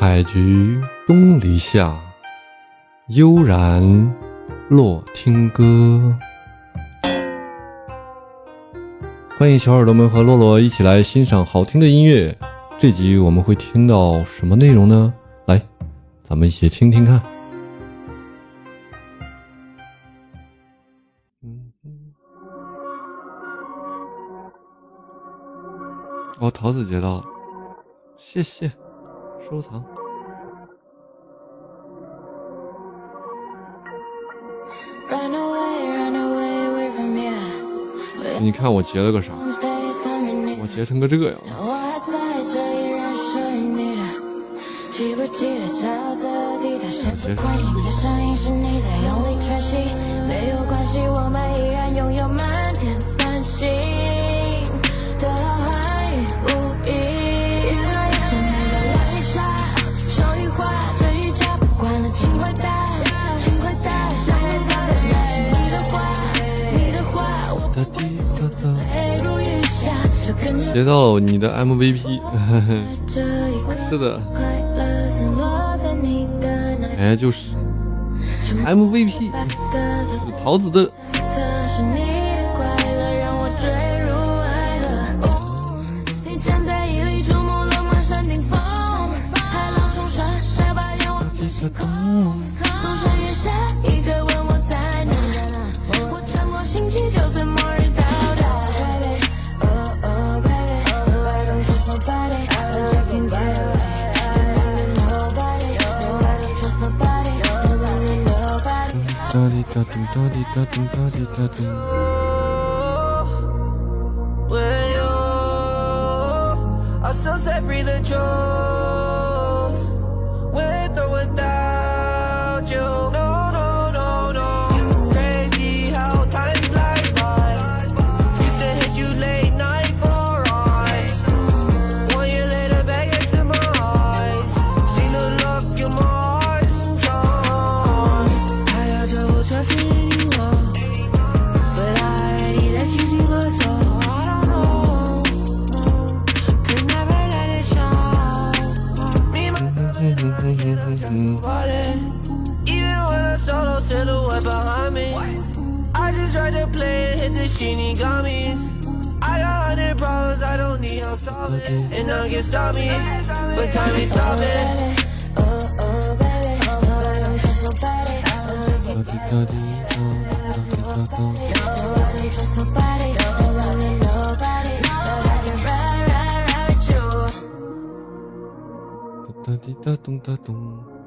采菊东篱下，悠然落听歌。欢迎小耳朵们和洛洛一起来欣赏好听的音乐。这集我们会听到什么内容呢？来，咱们一起听听看。哦，桃子接到了，谢谢，收藏。你看我截了个啥？我截成个这样。接到你的 MVP，是的，哎，就是 MVP，桃子的。哒咚哒滴哒咚哒滴哒咚。I still set free the trolls Even when a solo silhouette behind me, I just tried to play and hit the shiny gummies. I got hundred problems, I don't need help solving, and I can stop me. But time is stopping. Nobody, nobody, nobody, nobody, nobody, nobody, nobody, nobody, nobody 滴答咚哒咚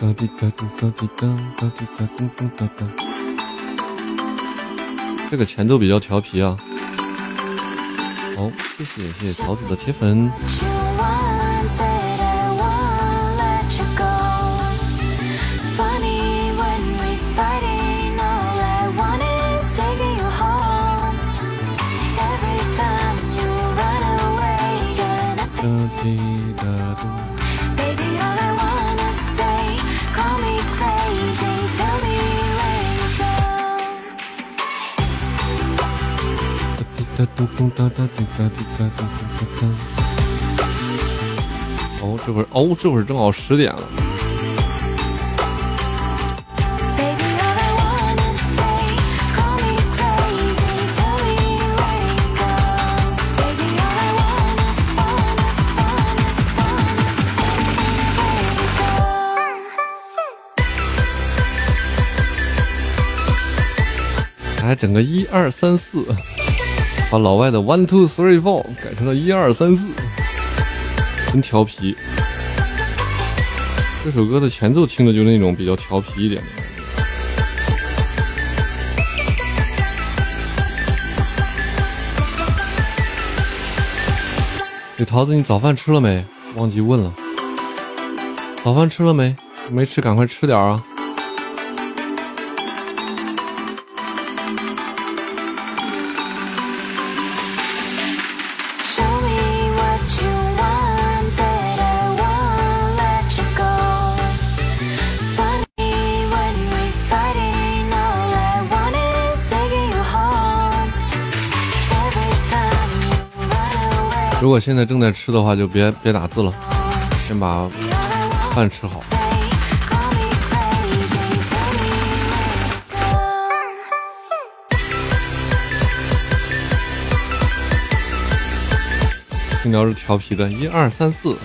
哒滴哒滴哒滴哒哒滴哒咚咚哒哒。这个前奏比较调皮啊。好，谢谢谢谢桃子的铁粉。嘟嘟哒哒滴哒滴哒哒哒哒哒。哦，这会儿，哦，这会儿正好十点了。来，整个一二三四。把老外的 one two three four 改成了一二三四，真调皮。这首歌的前奏听着就是那种比较调皮一点的感觉。哎，桃子，你早饭吃了没？忘记问了。早饭吃了没？没吃，赶快吃点啊！如果现在正在吃的话，就别别打字了，先把饭吃好。Call me crazy, tell me where it goes. 听着是调皮的，一二三四。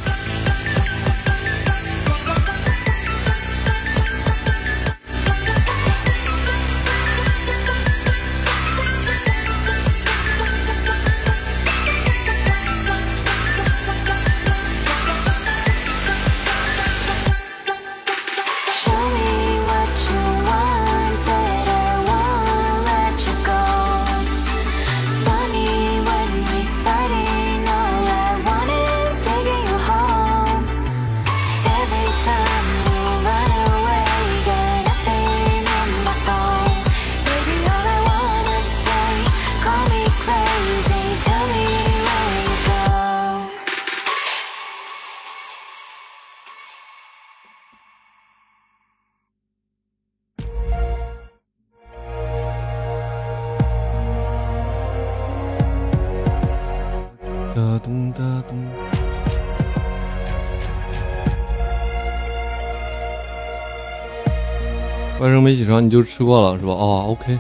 外甥没起床，你就吃过了是吧？哦，OK。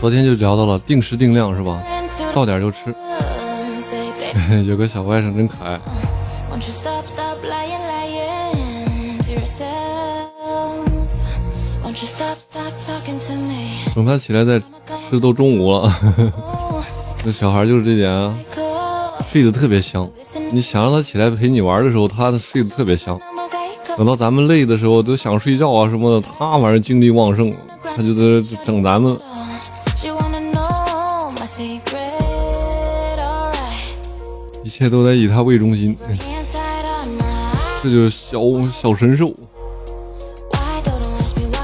昨天就聊到了定时定量是吧？到点就吃。有个小外甥真可爱。等他起来再吃，都中午了。那小孩就是这点啊，睡得特别香。你想让他起来陪你玩的时候，他睡得特别香。等到咱们累的时候，都想睡觉啊什么的，他反正精力旺盛，他就在这整咱们。一切都在以他为中心这就是小小神兽。Why don't you ask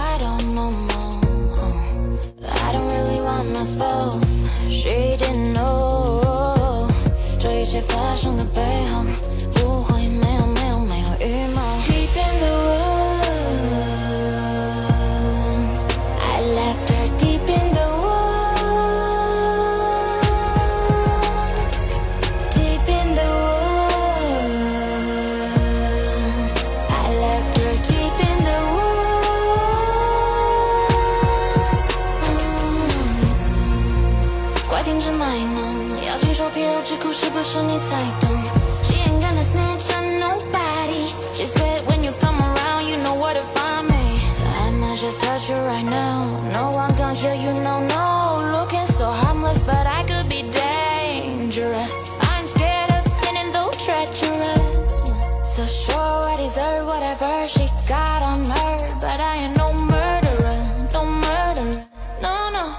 about you right now. No one gonna hear you, no, no. Looking so harmless, but I could be dangerous. I'm scared of sinning, though treacherous. So sure, I deserve whatever she got on her. But I ain't no murderer, no murderer, no, no.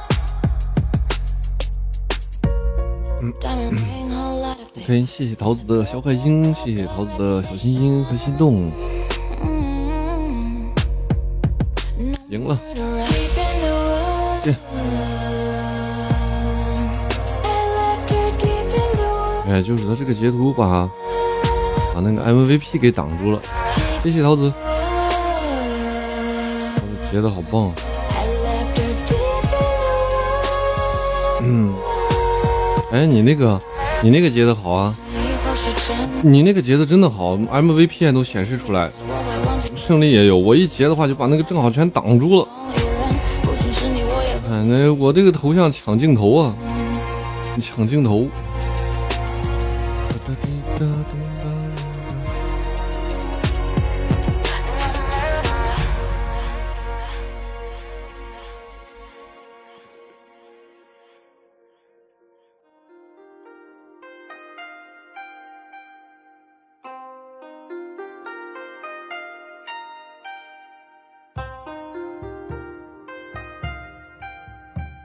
Diamond ring, whole lot of OK，谢谢桃子的小开心，谢谢桃子的小心心和心动，the woods. 哎，就是他这个截图把把那个 MVP 给挡住了，谢谢桃子，桃子截的好棒。Woods. 嗯，哎，你那个你那个截的好啊，你那个截的真的好，MVP 还都显示出来，胜利也有。我一截的话就把那个正好全挡住了。某一人，不仅是你，我也会哎，那我这个头像抢镜头啊，你抢镜头。